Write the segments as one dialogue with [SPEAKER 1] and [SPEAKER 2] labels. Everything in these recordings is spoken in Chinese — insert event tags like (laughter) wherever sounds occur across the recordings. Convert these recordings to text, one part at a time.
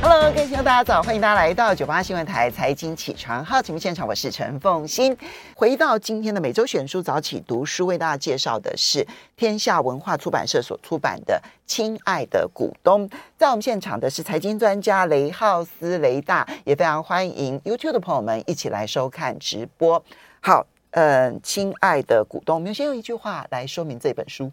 [SPEAKER 1] Hello，各位听众大家早，欢迎大家来到九八新闻台财经起床号节目现场，我是陈凤欣。回到今天的每周选书早起读书，为大家介绍的是天下文化出版社所出版的《亲爱的股东》。在我们现场的是财经专家雷浩斯雷大，也非常欢迎 YouTube 的朋友们一起来收看直播。好，嗯、亲爱的股东，我们先用一句话来说明这本书。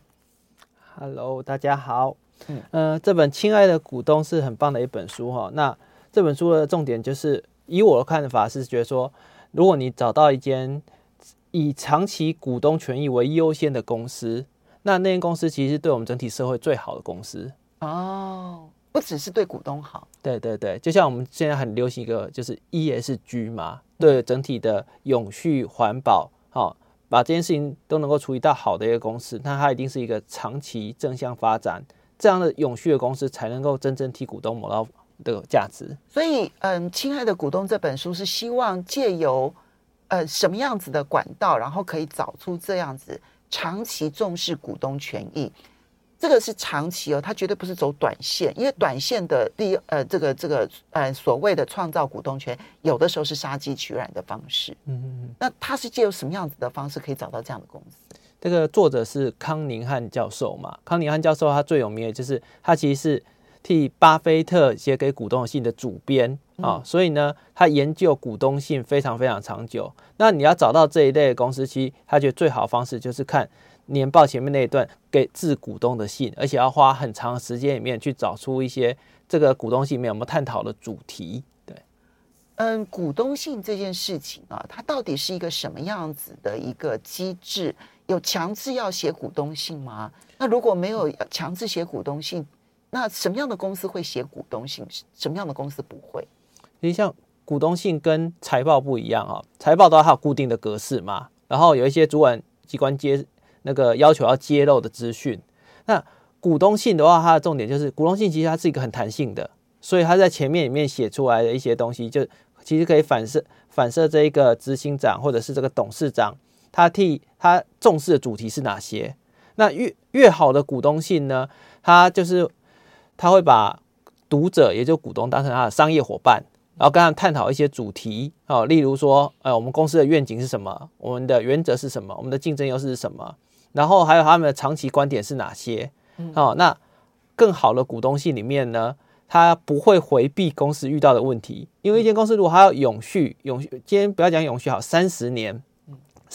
[SPEAKER 2] Hello，大家好。嗯，呃，这本《亲爱的股东》是很棒的一本书哈。那这本书的重点就是，以我的看法是觉得说，如果你找到一间以长期股东权益为优先的公司，那那间公司其实是对我们整体社会最好的公司。
[SPEAKER 1] 哦，不只是对股东好。
[SPEAKER 2] 对对对，就像我们现在很流行一个就是 ESG 嘛，对整体的永续环保，好，把这件事情都能够处理到好的一个公司，那它一定是一个长期正向发展。这样的永续的公司才能够真正替股东谋到的价值。
[SPEAKER 1] 所以，嗯，亲爱的股东这本书是希望借由呃什么样子的管道，然后可以找出这样子长期重视股东权益。这个是长期哦，它绝对不是走短线，因为短线的利呃这个这个呃所谓的创造股东权，有的时候是杀鸡取卵的方式。嗯嗯嗯。那它是借由什么样子的方式可以找到这样的公司？
[SPEAKER 2] 这个作者是康宁汉教授嘛？康宁汉教授他最有名的就是他其实是替巴菲特写给股东信的主编啊，所以呢，他研究股东信非常非常长久。那你要找到这一类的公司，其实他觉得最好的方式就是看年报前面那一段给致股东的信，而且要花很长的时间里面去找出一些这个股东信里面有没有探讨的主题。对，
[SPEAKER 1] 嗯，股东信这件事情啊，它到底是一个什么样子的一个机制？有强制要写股东信吗？那如果没有强制写股东信，那什么样的公司会写股东信？什么样的公司不
[SPEAKER 2] 会？你像股东信跟财报不一样啊，财报都要有固定的格式嘛，然后有一些主管机关接那个要求要揭露的资讯。那股东信的话，它的重点就是股东信其实它是一个很弹性的，所以它在前面里面写出来的一些东西，就其实可以反射反射这一个执行长或者是这个董事长。他替他重视的主题是哪些？那越越好的股东信呢？他就是他会把读者，也就股东当成他的商业伙伴，然后跟他探讨一些主题哦，例如说，呃，我们公司的愿景是什么？我们的原则是什么？我们的竞争优势是什么？然后还有他们的长期观点是哪些？哦，那更好的股东信里面呢，他不会回避公司遇到的问题，因为一间公司如果它要永续，永续，今天不要讲永续好，三十年。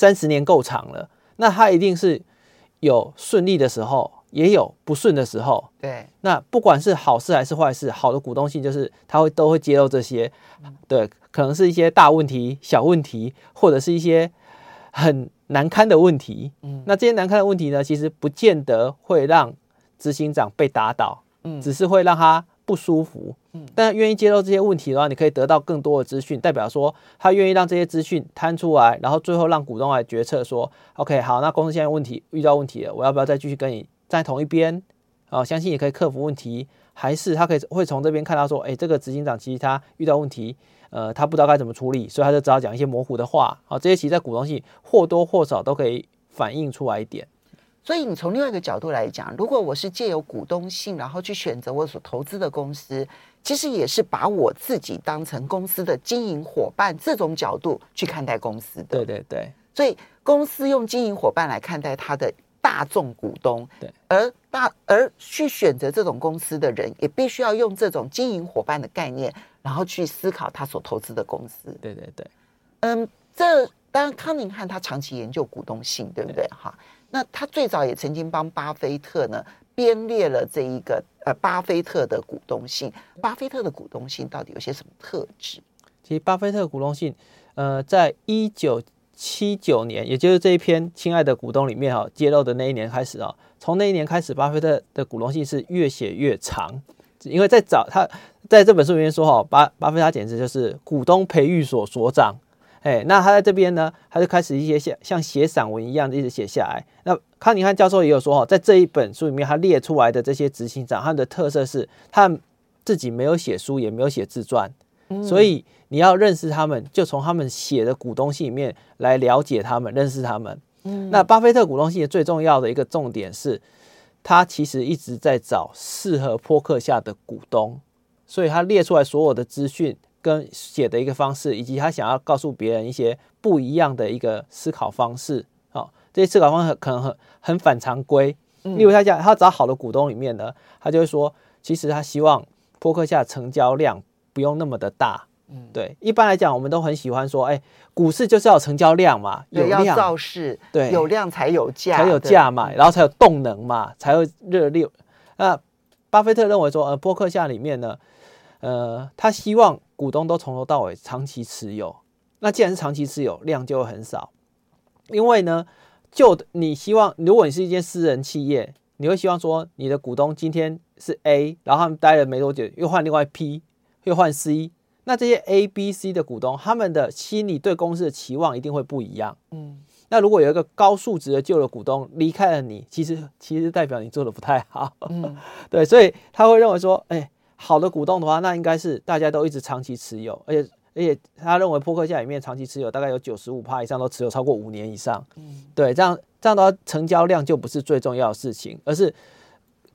[SPEAKER 2] 三十年够长了，那他一定是有顺利的时候，也有不顺的时候。
[SPEAKER 1] 对，
[SPEAKER 2] 那不管是好事还是坏事，好的股东性就是他会都会揭露这些，对，可能是一些大问题、小问题，或者是一些很难堪的问题。嗯，那这些难堪的问题呢，其实不见得会让执行长被打倒，嗯，只是会让他。不舒服，但愿意揭露这些问题的话，你可以得到更多的资讯，代表说他愿意让这些资讯摊出来，然后最后让股东来决策说，OK，好，那公司现在问题遇到问题了，我要不要再继续跟你站同一边？啊，相信也可以克服问题，还是他可以会从这边看到说，哎，这个执行长其实他遇到问题，呃，他不知道该怎么处理，所以他就只好讲一些模糊的话，好，这些其实在股东信或多或少都可以反映出来一点。
[SPEAKER 1] 所以你从另外一个角度来讲，如果我是借由股东性，然后去选择我所投资的公司，其实也是把我自己当成公司的经营伙伴这种角度去看待公司的。
[SPEAKER 2] 对对对。
[SPEAKER 1] 所以公司用经营伙伴来看待他的大众股东，
[SPEAKER 2] 对。
[SPEAKER 1] 而大而去选择这种公司的人，也必须要用这种经营伙伴的概念，然后去思考他所投资的公司。
[SPEAKER 2] 对对对。
[SPEAKER 1] 嗯，这当然康宁汉他长期研究股东性，对不对？哈。那他最早也曾经帮巴菲特呢编列了这一个呃巴菲特的股东信。巴菲特的股东信到底有些什么特质？
[SPEAKER 2] 其实巴菲特股东信，呃，在一九七九年，也就是这一篇《亲爱的股东》里面哈揭露的那一年开始啊，从那一年开始，巴菲特的股东信是越写越长，因为在早他在这本书里面说哈，巴巴菲特简直就是股东培育所所长。哎，那他在这边呢，他就开始一些像像写散文一样的一直写下来。那康尼汉教授也有说哦，在这一本书里面，他列出来的这些执行长，他们的特色是他们自己没有写书，也没有写自传，嗯、所以你要认识他们，就从他们写的股东信里面来了解他们，认识他们。嗯，那巴菲特股东信最重要的一个重点是，他其实一直在找适合波克下的股东，所以他列出来所有的资讯跟写的一个方式，以及他想要告诉别人一些不一样的一个思考方式。好，这些思考方式可能很很反常规。例如他讲，他找好的股东里面呢，他就会说，其实他希望波克夏成交量不用那么的大。嗯，对，一般来讲，我们都很喜欢说，哎，股市就是要成交量嘛，有量
[SPEAKER 1] 要造势，对，有量才有价，
[SPEAKER 2] 才有价嘛，然后才有动能嘛，才会热烈。那巴菲特认为说，呃，波克夏里面呢，呃，他希望股东都从头到尾长期持有。那既然是长期持有，量就会很少，因为呢。就你希望，如果你是一间私人企业，你会希望说你的股东今天是 A，然后他们待了没多久又换另外 P，又换 C，那这些 A、B、C 的股东，他们的心里对公司的期望一定会不一样。嗯，那如果有一个高素质的旧的股东离开了你，其实其实代表你做的不太好。嗯，(laughs) 对，所以他会认为说，哎，好的股东的话，那应该是大家都一直长期持有，而且。而且他认为，扑克价里面长期持有大概有九十五趴以上都持有超过五年以上。嗯，对，这样这样的话，成交量就不是最重要的事情，而是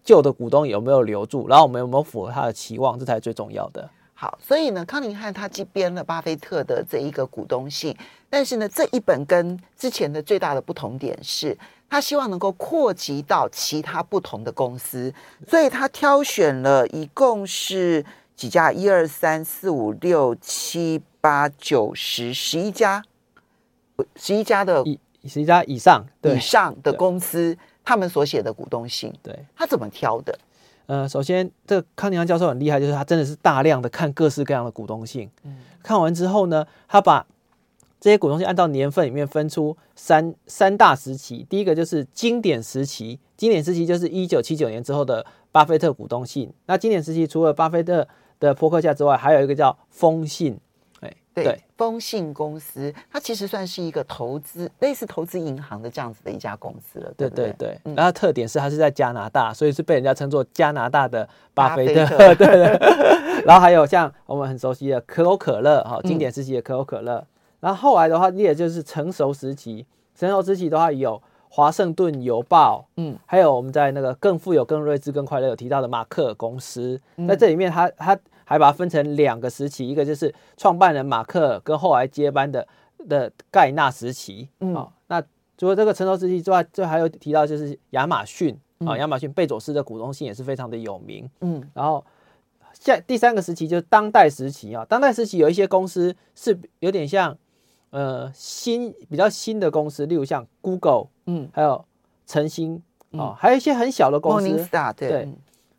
[SPEAKER 2] 旧的股东有没有留住，然后我们有没有符合他的期望，这才是最重要的。
[SPEAKER 1] 好，所以呢，康宁汉他既编了巴菲特的这一个股东信，但是呢，这一本跟之前的最大的不同点是，他希望能够扩及到其他不同的公司，所以他挑选了一共是。几家？一二三四五六七八九十十一家，十一家的
[SPEAKER 2] 十一家以上
[SPEAKER 1] 以上的公司，他们所写的股东信，
[SPEAKER 2] 对，
[SPEAKER 1] 他怎么挑的？
[SPEAKER 2] 呃，首先，这个康宁安教授很厉害，就是他真的是大量的看各式各样的股东信。嗯，看完之后呢，他把这些股东信按照年份里面分出三三大时期。第一个就是经典时期，经典时期就是一九七九年之后的巴菲特股东信。那经典时期除了巴菲特的波克价之外，还有一个叫风信，哎，对，
[SPEAKER 1] 丰信公司，它其实算是一个投资，类似投资银行的这样子的一家公司了，对对对。
[SPEAKER 2] 嗯、然后特点是它是在加拿大，所以是被人家称作加拿大的巴菲特，菲特 (laughs) 对，对对。(laughs) 然后还有像我们很熟悉的可口可乐，哈，经典时期的可口可乐。嗯、然后后来的话，也就是成熟时期，成熟时期的话有。华盛顿邮报，嗯，还有我们在那个更富有、更睿智、更快乐有提到的马克尔公司，在这里面他，他他还把它分成两个时期，一个就是创办人马克跟后来接班的的盖纳时期，嗯，哦、那除了这个成熟时期之外，最后还有提到就是亚马逊啊，嗯、亚马逊贝佐斯的股东信也是非常的有名，嗯，然后下第三个时期就是当代时期啊，当代时期有一些公司是有点像。呃，新比较新的公司，例如像 Google，嗯，还有晨星啊，还有一些很小的公司
[SPEAKER 1] ，Morningstar，对，
[SPEAKER 2] 对，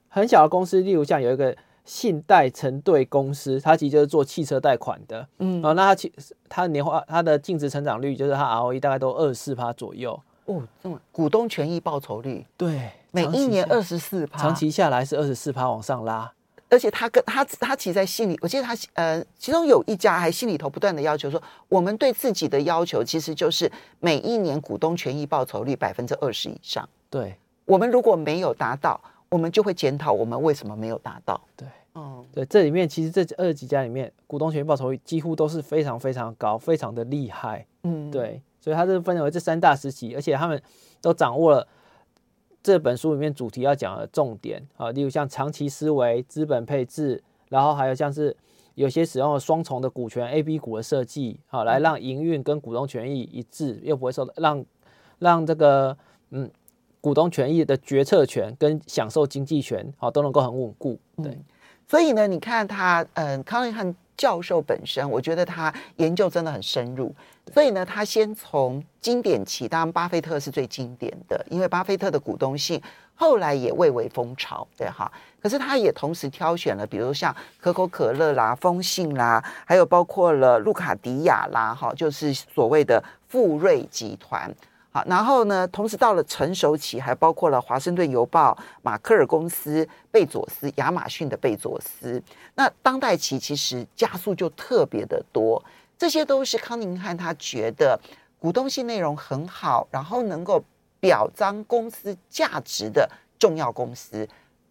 [SPEAKER 2] 很小的公司，例如像有一个信贷承兑公司，它其实就是做汽车贷款的，嗯，哦，那它其它年化它的净值成长率就是它 ROE 大概都二十四趴左右，
[SPEAKER 1] 哦，这么股东权益报酬率，
[SPEAKER 2] 对，
[SPEAKER 1] 每一年二十四趴，
[SPEAKER 2] 长期下来是二十四趴往上拉。
[SPEAKER 1] 而且他跟他他其实在信里，我记得他呃，其中有一家还信里头不断的要求说，我们对自己的要求其实就是每一年股东权益报酬率百分之二十以上。
[SPEAKER 2] 对，
[SPEAKER 1] 我们如果没有达到，我们就会检讨我们为什么没有达到。
[SPEAKER 2] 对，嗯，对，这里面其实这二十几家里面，股东权益报酬率几乎都是非常非常高，非常的厉害。嗯，对，所以它是分为这三大时期，而且他们都掌握了。这本书里面主题要讲的重点啊，例如像长期思维、资本配置，然后还有像是有些使用了双重的股权 A、B 股的设计，好来让营运跟股东权益一致，又不会受到让让这个嗯股东权益的决策权跟享受经济权好都能够很稳固。对、嗯，
[SPEAKER 1] 所以呢，你看他嗯康宁汉教授本身，我觉得他研究真的很深入。所以呢，他先从经典起，当然巴菲特是最经典的，因为巴菲特的股东信后来也蔚为风潮，对哈。可是他也同时挑选了，比如像可口可乐啦、丰信啦，还有包括了路卡迪亚啦，哈，就是所谓的富瑞集团。好，然后呢，同时到了成熟期，还包括了华盛顿邮报、马克尔公司、贝佐斯、亚马逊的贝佐斯。那当代期其实加速就特别的多。这些都是康宁汉他觉得股东性内容很好，然后能够表彰公司价值的重要公司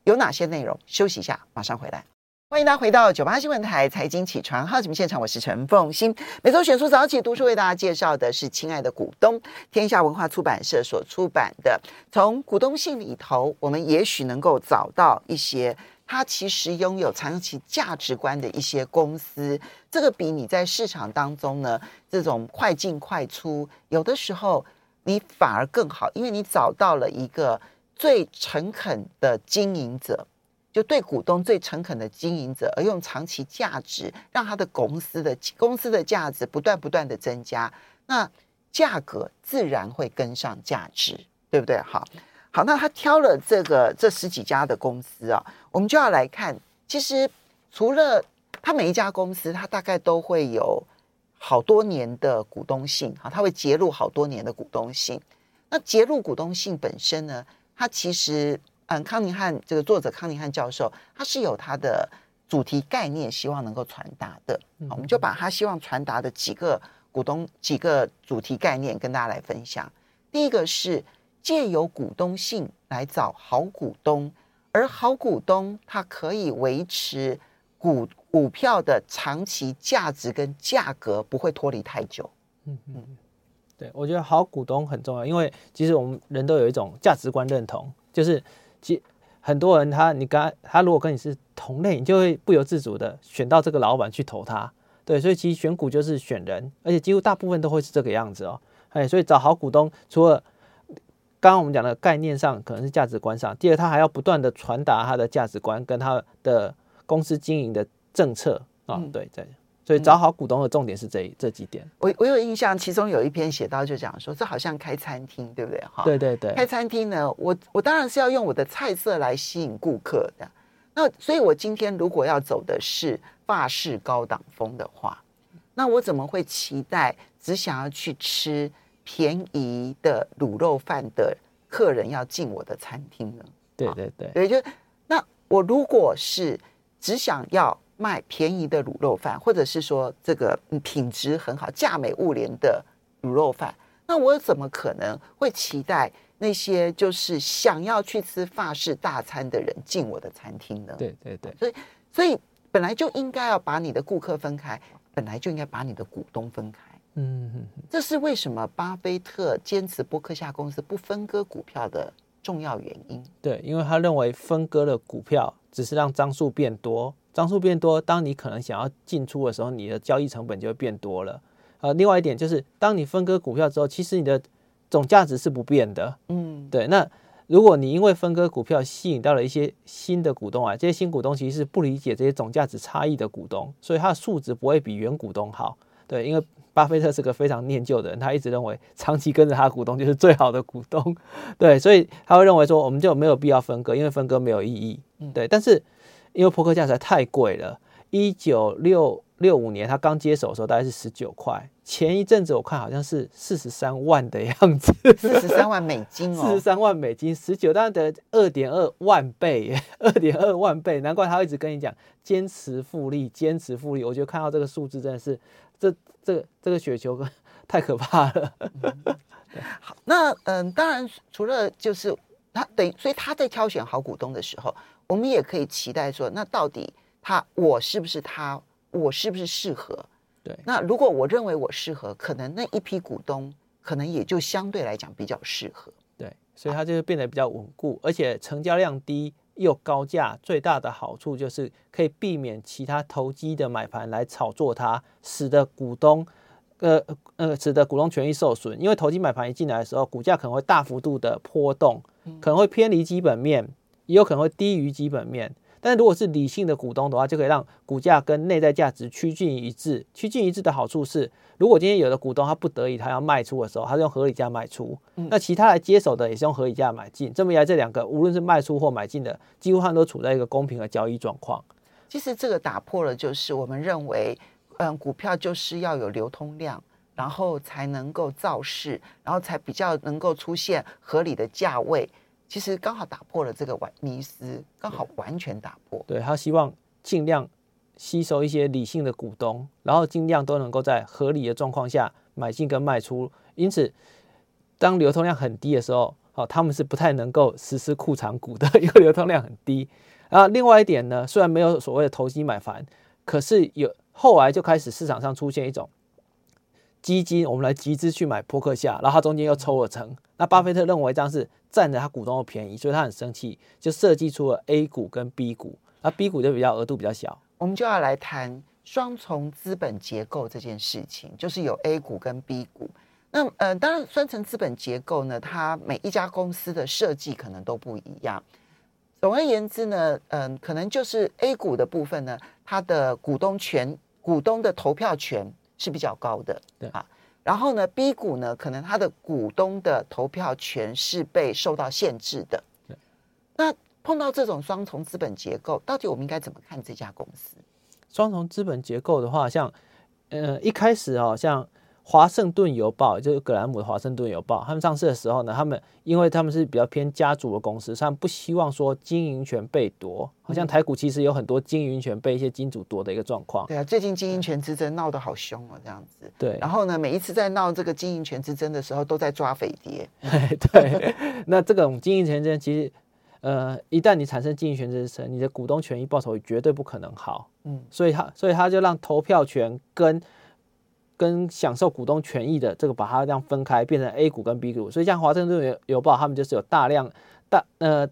[SPEAKER 1] 有哪些内容？休息一下，马上回来。欢迎大家回到九八新闻台财经起床号节目现场，我是陈凤欣。每周选书早起读书为大家介绍的是《亲爱的股东》，天下文化出版社所出版的。从股东信里头，我们也许能够找到一些它其实拥有长期价值观的一些公司。这个比你在市场当中呢，这种快进快出，有的时候你反而更好，因为你找到了一个最诚恳的经营者。就对股东最诚恳的经营者，而用长期价值让他的公司的公司的价值不断不断的增加，那价格自然会跟上价值，对不对？好，好，那他挑了这个这十几家的公司啊，我们就要来看，其实除了他每一家公司，他大概都会有好多年的股东信，啊，他会揭露好多年的股东信。那揭露股东信本身呢，它其实。嗯，康宁汉这个作者康宁汉教授，他是有他的主题概念，希望能够传达的。好，我们就把他希望传达的几个股东几个主题概念跟大家来分享。第一个是借由股东性来找好股东，而好股东他可以维持股股票的长期价值跟价格不会脱离太久。嗯嗯，
[SPEAKER 2] 对，我觉得好股东很重要，因为其实我们人都有一种价值观认同，就是。其很多人他，你跟他，他如果跟你是同类，你就会不由自主的选到这个老板去投他。对，所以其实选股就是选人，而且几乎大部分都会是这个样子哦。哎，所以找好股东，除了刚刚我们讲的概念上，可能是价值观上，第二他还要不断的传达他的价值观跟他的公司经营的政策啊。对，对。所以找好股东的重点是这这几点。
[SPEAKER 1] 我我有印象，其中有一篇写到就讲说，这好像开餐厅，对不对？哈，
[SPEAKER 2] 对对对。
[SPEAKER 1] 开餐厅呢，我我当然是要用我的菜色来吸引顾客的。那所以，我今天如果要走的是法式高档风的话，那我怎么会期待只想要去吃便宜的卤肉饭的客人要进我的餐厅呢？
[SPEAKER 2] 对对对，
[SPEAKER 1] 对，就那我如果是只想要。卖便宜的卤肉饭，或者是说这个品质很好、价美物廉的卤肉饭，那我怎么可能会期待那些就是想要去吃法式大餐的人进我的餐厅呢？
[SPEAKER 2] 对对对，
[SPEAKER 1] 所以所以本来就应该要把你的顾客分开，本来就应该把你的股东分开。嗯哼，这是为什么巴菲特坚持伯克夏公司不分割股票的重要原因。
[SPEAKER 2] 对，因为他认为分割了股票只是让张数变多。张数变多，当你可能想要进出的时候，你的交易成本就会变多了。呃，另外一点就是，当你分割股票之后，其实你的总价值是不变的。嗯，对。那如果你因为分割股票吸引到了一些新的股东啊，这些新股东其实是不理解这些总价值差异的股东，所以他的数值不会比原股东好。对，因为巴菲特是个非常念旧的人，他一直认为长期跟着他的股东就是最好的股东。(laughs) 对，所以他会认为说，我们就没有必要分割，因为分割没有意义。对，但是。因为扑克价实在太贵了，一九六六五年他刚接手的时候大概是十九块，前一阵子我看好像是四十三万的样子，
[SPEAKER 1] 四十三万美金哦，(laughs)
[SPEAKER 2] 四十三万美金，十九当然得二点二万倍，(laughs) 二点二万倍，难怪他一直跟你讲坚持复利，坚持复利。我觉得看到这个数字真的是，这这个这个雪球太可怕了。
[SPEAKER 1] 好，那嗯，当然除了就是他等于，所以他在挑选好股东的时候。我们也可以期待说，那到底他我是不是他，我是不是适合？
[SPEAKER 2] 对，
[SPEAKER 1] 那如果我认为我适合，可能那一批股东可能也就相对来讲比较适合。
[SPEAKER 2] 对，所以它就会变得比较稳固，而且成交量低又高价，最大的好处就是可以避免其他投机的买盘来炒作它，使得股东呃呃使得股东权益受损。因为投机买盘一进来的时候，股价可能会大幅度的波动，可能会偏离基本面。也有可能会低于基本面，但是如果是理性的股东的话，就可以让股价跟内在价值趋近一致。趋近一致的好处是，如果今天有的股东他不得已他要卖出的时候，他是用合理价卖出，那其他来接手的也是用合理价买进。这么一来，这两个无论是卖出或买进的，几乎上都处在一个公平的交易状况。
[SPEAKER 1] 其实这个打破了就是我们认为，嗯，股票就是要有流通量，然后才能够造势，然后才比较能够出现合理的价位。其实刚好打破了这个完迷思，刚好完全打破。
[SPEAKER 2] 对，他希望尽量吸收一些理性的股东，然后尽量都能够在合理的状况下买进跟卖出。因此，当流通量很低的时候，哦，他们是不太能够实施库藏股的，因为流通量很低。啊，另外一点呢，虽然没有所谓的投机买盘，可是有后来就开始市场上出现一种基金，我们来集资去买扑克下，然后他中间又抽了成。那巴菲特认为这样是占着他股东的便宜，所以他很生气，就设计出了 A 股跟 B 股。那 B 股就比较额度比较小。
[SPEAKER 1] 我们就要来谈双重资本结构这件事情，就是有 A 股跟 B 股。那呃，当然双重资本结构呢，它每一家公司的设计可能都不一样。总而言之呢，嗯、可能就是 A 股的部分呢，它的股东权、股东的投票权是比较高的，
[SPEAKER 2] 对啊。
[SPEAKER 1] 然后呢，B 股呢，可能它的股东的投票权是被受到限制的。
[SPEAKER 2] 对。
[SPEAKER 1] 那碰到这种双重资本结构，到底我们应该怎么看这家公司？
[SPEAKER 2] 双重资本结构的话，像呃一开始哦，像。华盛顿邮报就是格兰姆的华盛顿邮报，他们上市的时候呢，他们因为他们是比较偏家族的公司，他们不希望说经营权被夺。好像台股其实有很多经营权被一些金主夺的一个状况。
[SPEAKER 1] 对啊，最近经营权之争闹得好凶哦，这样子。
[SPEAKER 2] 对。然
[SPEAKER 1] 后呢，每一次在闹这个经营权之争的时候，都在抓匪谍。(laughs)
[SPEAKER 2] 对。(laughs) 那这种经营权之争，其实呃，一旦你产生经营权之争，你的股东权益报酬绝对不可能好。嗯。所以他，所以他就让投票权跟跟享受股东权益的这个把它这样分开，变成 A 股跟 B 股。所以像华盛顿邮报，他们就是有大量大呃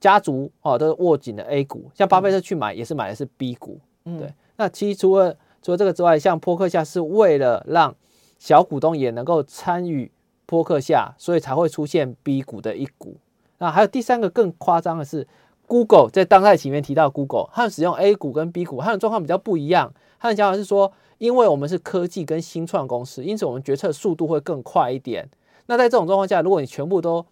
[SPEAKER 2] 家族哦都是握紧的 A 股，像巴菲特去买也是买的是 B 股。嗯，对。那其实除了除了这个之外，像波克夏是为了让小股东也能够参与波克夏，所以才会出现 B 股的一股。那还有第三个更夸张的是，Google 在当代里面提到 Google，他们使用 A 股跟 B 股，他的状况比较不一样。他的想法是说。因为我们是科技跟新创公司，因此我们决策速度会更快一点。那在这种状况下，如果你全部都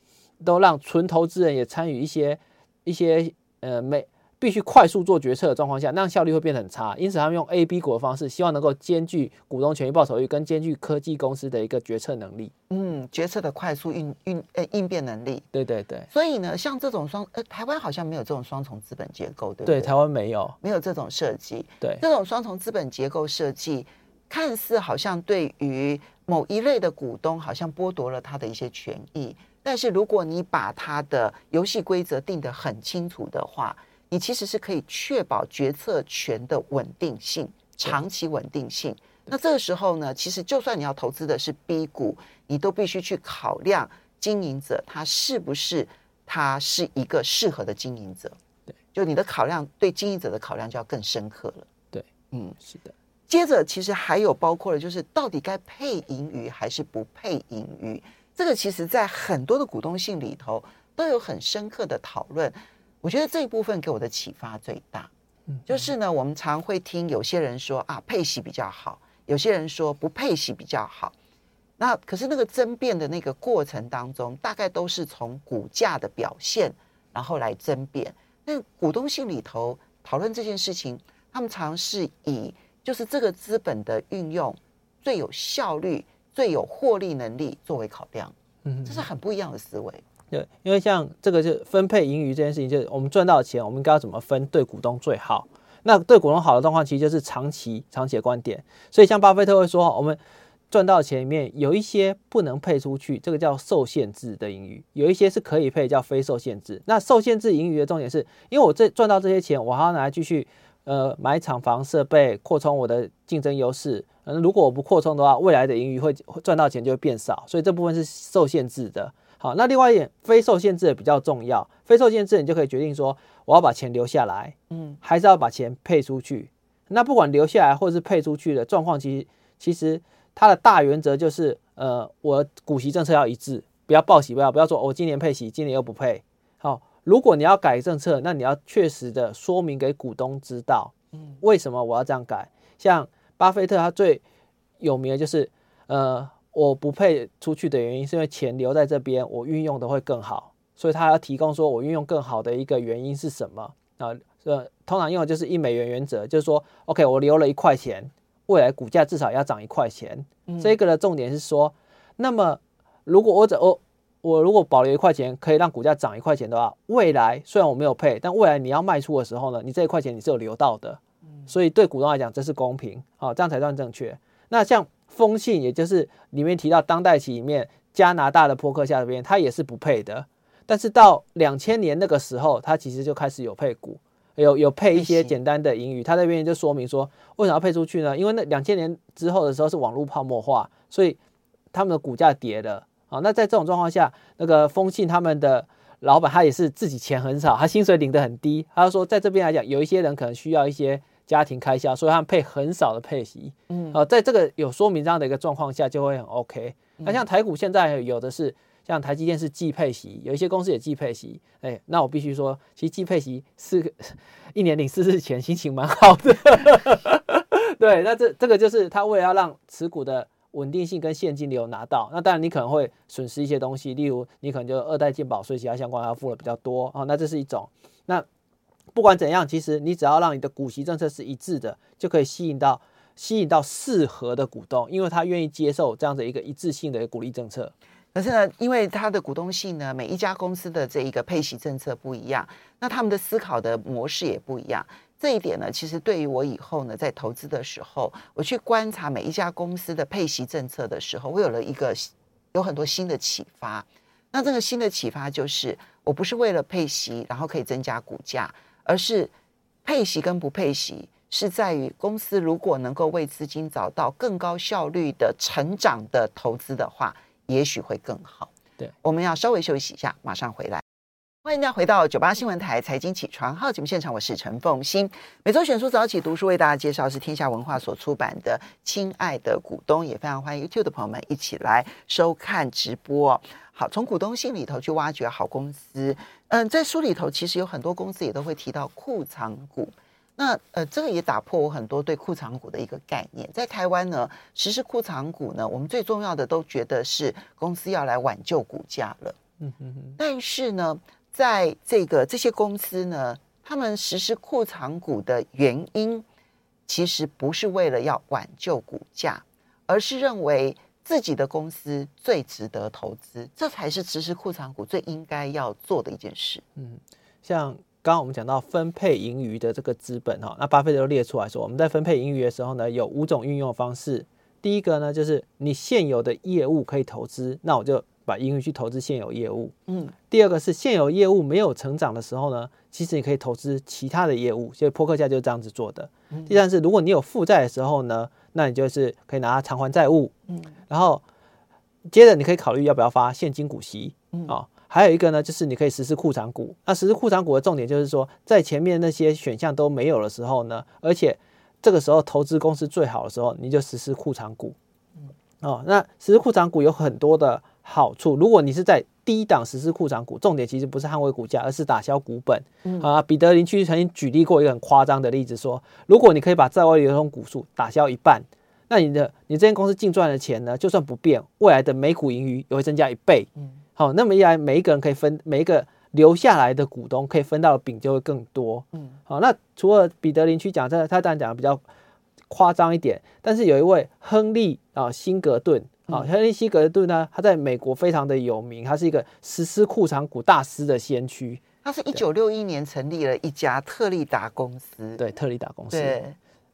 [SPEAKER 2] 都让纯投资人也参与一些一些呃美必须快速做决策的状况下，那样效率会变得很差。因此，他们用 A、B 股的方式，希望能够兼具股东权益报酬率跟兼具科技公司的一个决策能力。
[SPEAKER 1] 嗯，决策的快速应应呃应变能力。
[SPEAKER 2] 对对对。
[SPEAKER 1] 所以呢，像这种双呃台湾好像没有这种双重资本结构，对不对？
[SPEAKER 2] 对，台湾没有
[SPEAKER 1] 没有这种设计。
[SPEAKER 2] 对，
[SPEAKER 1] 这种双重资本结构设计，看似好像对于某一类的股东好像剥夺了他的一些权益，但是如果你把他的游戏规则定得很清楚的话。你其实是可以确保决策权的稳定性、长期稳定性。那这个时候呢，其实就算你要投资的是 B 股，你都必须去考量经营者他是不是他是一个适合的经营者。
[SPEAKER 2] 对，
[SPEAKER 1] 就你的考量对经营者的考量就要更深刻了。
[SPEAKER 2] 对，嗯，是的。
[SPEAKER 1] 接着，其实还有包括了，就是到底该配盈余还是不配盈余？这个其实在很多的股东信里头都有很深刻的讨论。我觉得这一部分给我的启发最大，嗯就是呢，我们常会听有些人说啊，配息比较好，有些人说不配息比较好。那可是那个争辩的那个过程当中，大概都是从股价的表现，然后来争辩。那股东信里头讨论这件事情，他们常是以就是这个资本的运用最有效率、最有获利能力作为考量。嗯，这是很不一样的思维。
[SPEAKER 2] 对，因为像这个就分配盈余这件事情，就是我们赚到钱，我们应该要怎么分，对股东最好。那对股东好的状况，其实就是长期、长期的观点。所以像巴菲特会说，我们赚到钱里面有一些不能配出去，这个叫受限制的盈余；有一些是可以配，叫非受限制。那受限制盈余的重点是，因为我这赚到这些钱，我还要拿来继续呃买厂房设备，扩充我的竞争优势。嗯，如果我不扩充的话，未来的盈余会赚到钱就会变少，所以这部分是受限制的。好，那另外一点，非受限制的比较重要。非受限制，你就可以决定说，我要把钱留下来，嗯，还是要把钱配出去。那不管留下来或者是配出去的状况，其实其实它的大原则就是，呃，我股息政策要一致，不要报喜不要不要说，我今年配息，今年又不配。好，如果你要改政策，那你要确实的说明给股东知道，嗯，为什么我要这样改？像巴菲特他最有名的就是，呃。我不配出去的原因是因为钱留在这边，我运用的会更好，所以他要提供说我运用更好的一个原因是什么啊？呃，通常用的就是一美元原则，就是说，OK，我留了一块钱，未来股价至少要涨一块钱。嗯、这个的重点是说，那么如果我只我我如果保留一块钱，可以让股价涨一块钱的话，未来虽然我没有配，但未来你要卖出的时候呢，你这一块钱你是有留到的，所以对股东来讲这是公平，好，这样才算正确。那像。风信，也就是里面提到当代期里面加拿大的波克夏这边，它也是不配的。但是到两千年那个时候，它其实就开始有配股，有有配一些简单的盈余。它那边就说明说，为什么要配出去呢？因为那两千年之后的时候是网络泡沫化，所以他们的股价跌了。好，那在这种状况下，那个丰信他们的老板他也是自己钱很少，他薪水领得很低。他就说，在这边来讲，有一些人可能需要一些家庭开销，所以他们配很少的配息。嗯，啊，在这个有说明这样的一个状况下，就会很 OK。那像台股现在有的是，像台积电是季配息，有一些公司也季配息。哎，那我必须说，其实季配息是一年领四次钱，心情蛮好的。(laughs) 对，那这这个就是他为了要让持股的。稳定性跟现金流拿到，那当然你可能会损失一些东西，例如你可能就二代健保税其他相关要付的比较多啊，那这是一种。那不管怎样，其实你只要让你的股息政策是一致的，就可以吸引到吸引到适合的股东，因为他愿意接受这样的一个一致性的一个鼓励政策。
[SPEAKER 1] 可是呢，因为它的股东性呢，每一家公司的这一个配息政策不一样，那他们的思考的模式也不一样。这一点呢，其实对于我以后呢，在投资的时候，我去观察每一家公司的配息政策的时候，我有了一个有很多新的启发。那这个新的启发就是，我不是为了配息，然后可以增加股价，而是配息跟不配息是在于公司如果能够为资金找到更高效率的成长的投资的话，也许会更好。
[SPEAKER 2] 对，
[SPEAKER 1] 我们要稍微休息一下，马上回来。欢迎大家回到九八新闻台财经起床号节目现场，我是陈凤欣。每周选书早起读书为大家介绍是天下文化所出版的《亲爱的股东》，也非常欢迎 YouTube 的朋友们一起来收看直播。好，从股东信里头去挖掘好公司。嗯，在书里头其实有很多公司也都会提到库藏股。那呃，这个也打破我很多对库藏股的一个概念。在台湾呢，实施库藏股呢，我们最重要的都觉得是公司要来挽救股价了。嗯哼哼。但是呢。在这个这些公司呢，他们实施库藏股的原因，其实不是为了要挽救股价，而是认为自己的公司最值得投资，这才是实施库藏股最应该要做的一件事。
[SPEAKER 2] 嗯，像刚刚我们讲到分配盈余的这个资本哈，那巴菲特都列出来说，我们在分配盈余的时候呢，有五种运用方式。第一个呢，就是你现有的业务可以投资，那我就。把盈余去投资现有业务，嗯，第二个是现有业务没有成长的时候呢，其实你可以投资其他的业务，所以扑克价就是这样子做的。嗯、第三是，如果你有负债的时候呢，那你就是可以拿它偿还债务，嗯，然后接着你可以考虑要不要发现金股息，嗯、哦，还有一个呢，就是你可以实施库藏股。那实施库藏股的重点就是说，在前面那些选项都没有的时候呢，而且这个时候投资公司最好的时候，你就实施库藏股，嗯，哦，那实施库藏股有很多的。好处，如果你是在低档实施库藏股，重点其实不是捍卫股价，而是打消股本。嗯、啊，彼得林区曾经举例过一个很夸张的例子，说，如果你可以把在外流通股数打消一半，那你的你这间公司净赚的钱呢，就算不变，未来的每股盈余也会增加一倍。嗯，好，那么一来，每一个人可以分，每一个留下来的股东可以分到的饼就会更多。嗯，好，那除了彼得林区讲这，他当然讲的比较夸张一点，但是有一位亨利啊辛格顿。好，亨利希格顿呢，他在美国非常的有名，他是一个实施库藏股大师的先驱。
[SPEAKER 1] 他是一九六一年成立了一家特立达公司，
[SPEAKER 2] 对，特立达公司。
[SPEAKER 1] 对，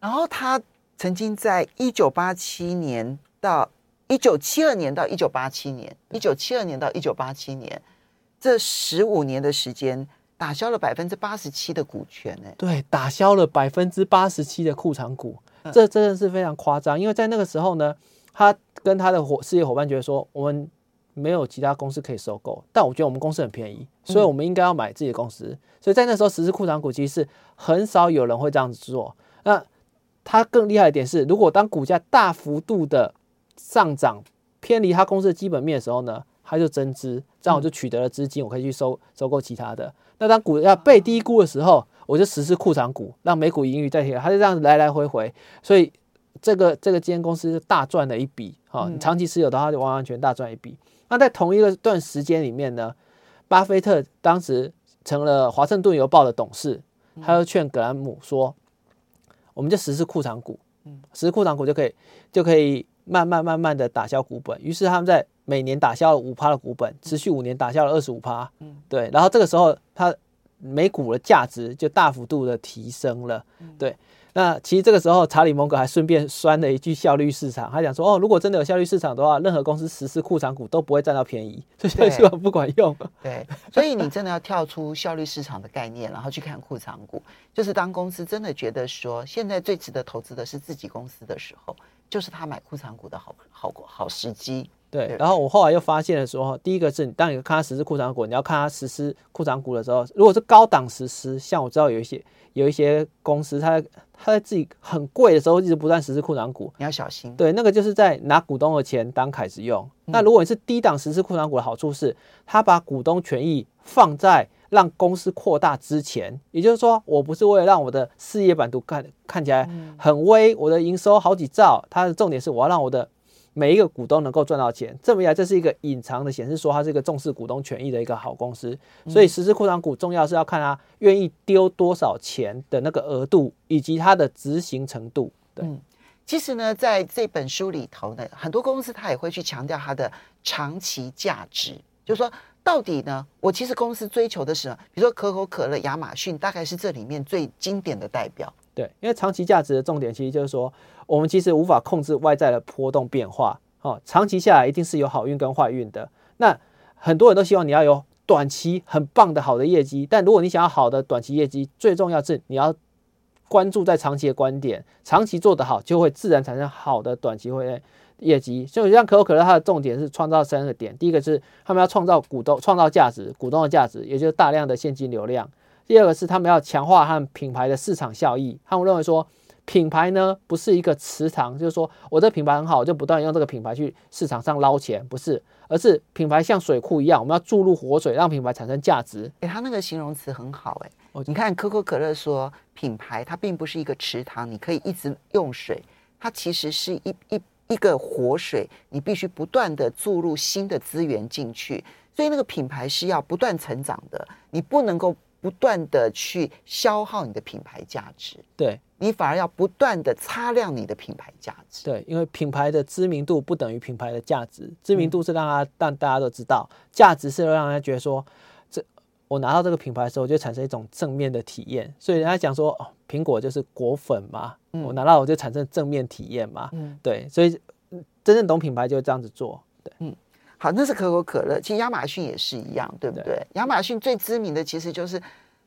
[SPEAKER 1] 然后他曾经在一九八七年到一九七二年到一九八七年，一九七二年到一九八七年这十五年的时间，打消了百分之八十七的股权。哎，
[SPEAKER 2] 对，打消了百分之八十七的库藏股，这真的是非常夸张，因为在那个时候呢。他跟他的伙事业伙伴觉得说，我们没有其他公司可以收购，但我觉得我们公司很便宜，所以我们应该要买自己的公司。所以在那时候实施库藏股，其实是很少有人会这样子做。那他更厉害一点是，如果当股价大幅度的上涨，偏离他公司的基本面的时候呢，他就增资，这样我就取得了资金，我可以去收收购其他的。那当股价被低估的时候，我就实施库藏股，让每股盈余再提，他就这样子来来回回，所以。这个这个基金公司大赚了一笔，哈、哦，你长期持有的话就完完全大赚一笔。那在同一个段时间里面呢，巴菲特当时成了华盛顿邮报的董事，他就劝格兰姆说：“我们就实施库藏股，实施库藏股就可以就可以慢慢慢慢的打消股本。”于是他们在每年打消了五趴的股本，持续五年打消了二十五趴，对。然后这个时候他每股的价值就大幅度的提升了，对。那其实这个时候，查理蒙格还顺便酸了一句效率市场，他讲说：“哦，如果真的有效率市场的话，任何公司实施库藏股都不会占到便宜，所以效率市场不管用。”
[SPEAKER 1] 对，(laughs) 所以你真的要跳出效率市场的概念，然后去看库藏股，就是当公司真的觉得说现在最值得投资的是自己公司的时候，就是他买库藏股的好好好时机。
[SPEAKER 2] 对，然后我后来又发现的时候，第一个是，当你看它实施库藏股，你要看它实施库藏股的时候，如果是高档实施，像我知道有一些有一些公司，它它在自己很贵的时候一直不断实施库藏股，
[SPEAKER 1] 你要小心。
[SPEAKER 2] 对，那个就是在拿股东的钱当凯子用。嗯、那如果你是低档实施库藏股的好处是，它把股东权益放在让公司扩大之前，也就是说，我不是为了让我的事业版图看看起来很微，我的营收好几兆，它的重点是我要让我的。每一个股东能够赚到钱，这么一来，这是一个隐藏的显示说，它是一个重视股东权益的一个好公司。所以，实施库藏股重要是要看它愿意丢多少钱的那个额度，以及它的执行程度。对，
[SPEAKER 1] 嗯，其实呢，在这本书里头呢，很多公司它也会去强调它的长期价值，就是说，到底呢，我其实公司追求的是，比如说可口可乐、亚马逊，大概是这里面最经典的代表。
[SPEAKER 2] 对，因为长期价值的重点其实就是说，我们其实无法控制外在的波动变化，哦，长期下来一定是有好运跟坏运的。那很多人都希望你要有短期很棒的好的业绩，但如果你想要好的短期业绩，最重要是你要关注在长期的观点，长期做得好，就会自然产生好的短期会业绩。所以像可口可乐，它的重点是创造三个点，第一个是他们要创造股东创造价值，股东的价值，也就是大量的现金流量。第二个是他们要强化他们品牌的市场效益，他们认为说品牌呢不是一个池塘，就是说我这个品牌很好，我就不断用这个品牌去市场上捞钱，不是，而是品牌像水库一样，我们要注入活水，让品牌产生价值。
[SPEAKER 1] 诶，他那个形容词很好，诶，你看可口可乐说品牌它并不是一个池塘，你可以一直用水，它其实是一一一个活水，你必须不断的注入新的资源进去，所以那个品牌是要不断成长的，你不能够。不断的去消耗你的品牌价值，
[SPEAKER 2] 对，
[SPEAKER 1] 你反而要不断的擦亮你的品牌价值。
[SPEAKER 2] 对，因为品牌的知名度不等于品牌的价值，知名度是让他让大家都知道，价值是让人家觉得说，这我拿到这个品牌的时候就产生一种正面的体验。所以人家讲说，哦，苹果就是果粉嘛，我拿到我就产生正面体验嘛。嗯，对，所以真正懂品牌就这样子做。对，嗯。
[SPEAKER 1] 好，那是可口可乐。其实亚马逊也是一样，对不对？对，亚马逊最知名的其实就是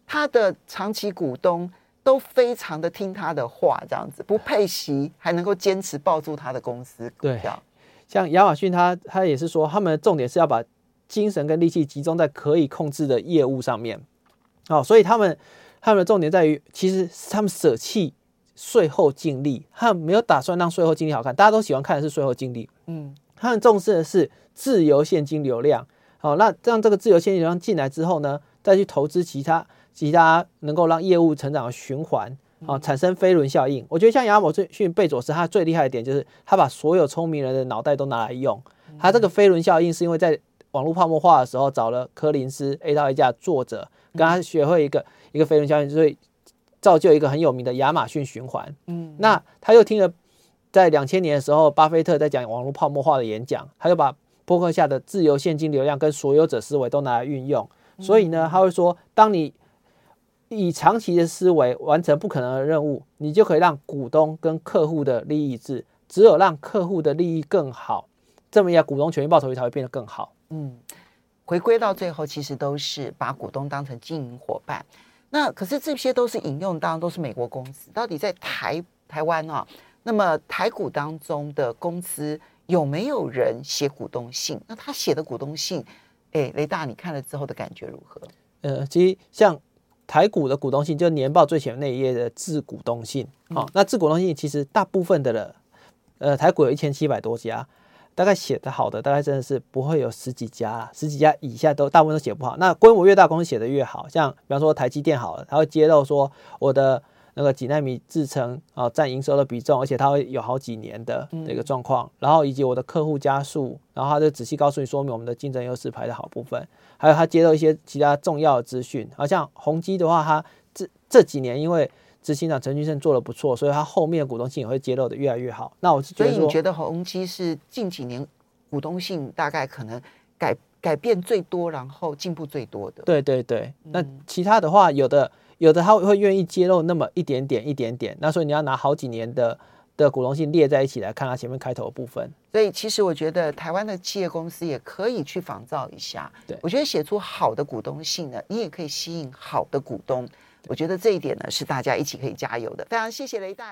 [SPEAKER 1] 它的长期股东都非常的听他的话，这样子不配息还能够坚持抱住他的公司股票。
[SPEAKER 2] 像亚马逊，他他也是说，他们的重点是要把精神跟力气集中在可以控制的业务上面。哦，所以他们他们的重点在于，其实他们舍弃税后净利，他们没有打算让税后净利好看。大家都喜欢看的是税后净利，嗯，他们重视的是。自由现金流量，好，那让这个自由现金流量进来之后呢，再去投资其他其他能够让业务成长的循环，啊，产生飞轮效应。我觉得像亚马逊贝佐斯，他最厉害的点就是他把所有聪明人的脑袋都拿来用。他这个飞轮效应是因为在网络泡沫化的时候找了柯林斯 A 到 A 加作者，跟他学会一个一个飞轮效应，所以造就一个很有名的亚马逊循环。嗯，那他又听了在两千年的时候，巴菲特在讲网络泡沫化的演讲，他就把波克夏的自由现金流量跟所有者思维都拿来运用，所以呢，他会说，当你以长期的思维完成不可能的任务，你就可以让股东跟客户的利益一致。只有让客户的利益更好，这么一来，股东权益报酬率才会变得更好。
[SPEAKER 1] 嗯，回归到最后，其实都是把股东当成经营伙伴。那可是这些都是引用，当然都是美国公司。到底在台台湾啊？那么台股当中的公司。有没有人写股东信？那他写的股东信，哎，雷大，你看了之后的感觉如何？
[SPEAKER 2] 呃，其实像台股的股东信，就年报最前面那一页的自股东信。好、那自股东信其实大部分的了，呃，台股有一千七百多家，大概写的好的，大概真的是不会有十几家啦，十几家以下都大部分都写不好。那规模越大，公司写的越好，像比方说台积电好了，它会揭露说我的。那个几纳米制程啊，占营收的比重，而且它会有好几年的这个状况，然后以及我的客户加速，然后他就仔细告诉你说明我们的竞争优势排的好部分，还有他接到一些其他重要的资讯，好像宏基的话，他这这几年因为执行长陈俊生做的不错，所以他后面的股东性也会揭露的越来越好。那我是觉得，
[SPEAKER 1] 所以你觉得宏基是近几年股东性大概可能改改变最多，然后进步最多的？
[SPEAKER 2] 对对对，那其他的话有的。有的他会愿意揭露那么一点点一点点，那所以你要拿好几年的的股东信列在一起来看它前面开头的部分。
[SPEAKER 1] 所以其实我觉得台湾的企业公司也可以去仿造一下。
[SPEAKER 2] 对，
[SPEAKER 1] 我觉得写出好的股东信呢，你也可以吸引好的股东。我觉得这一点呢是大家一起可以加油的。非常谢谢雷大。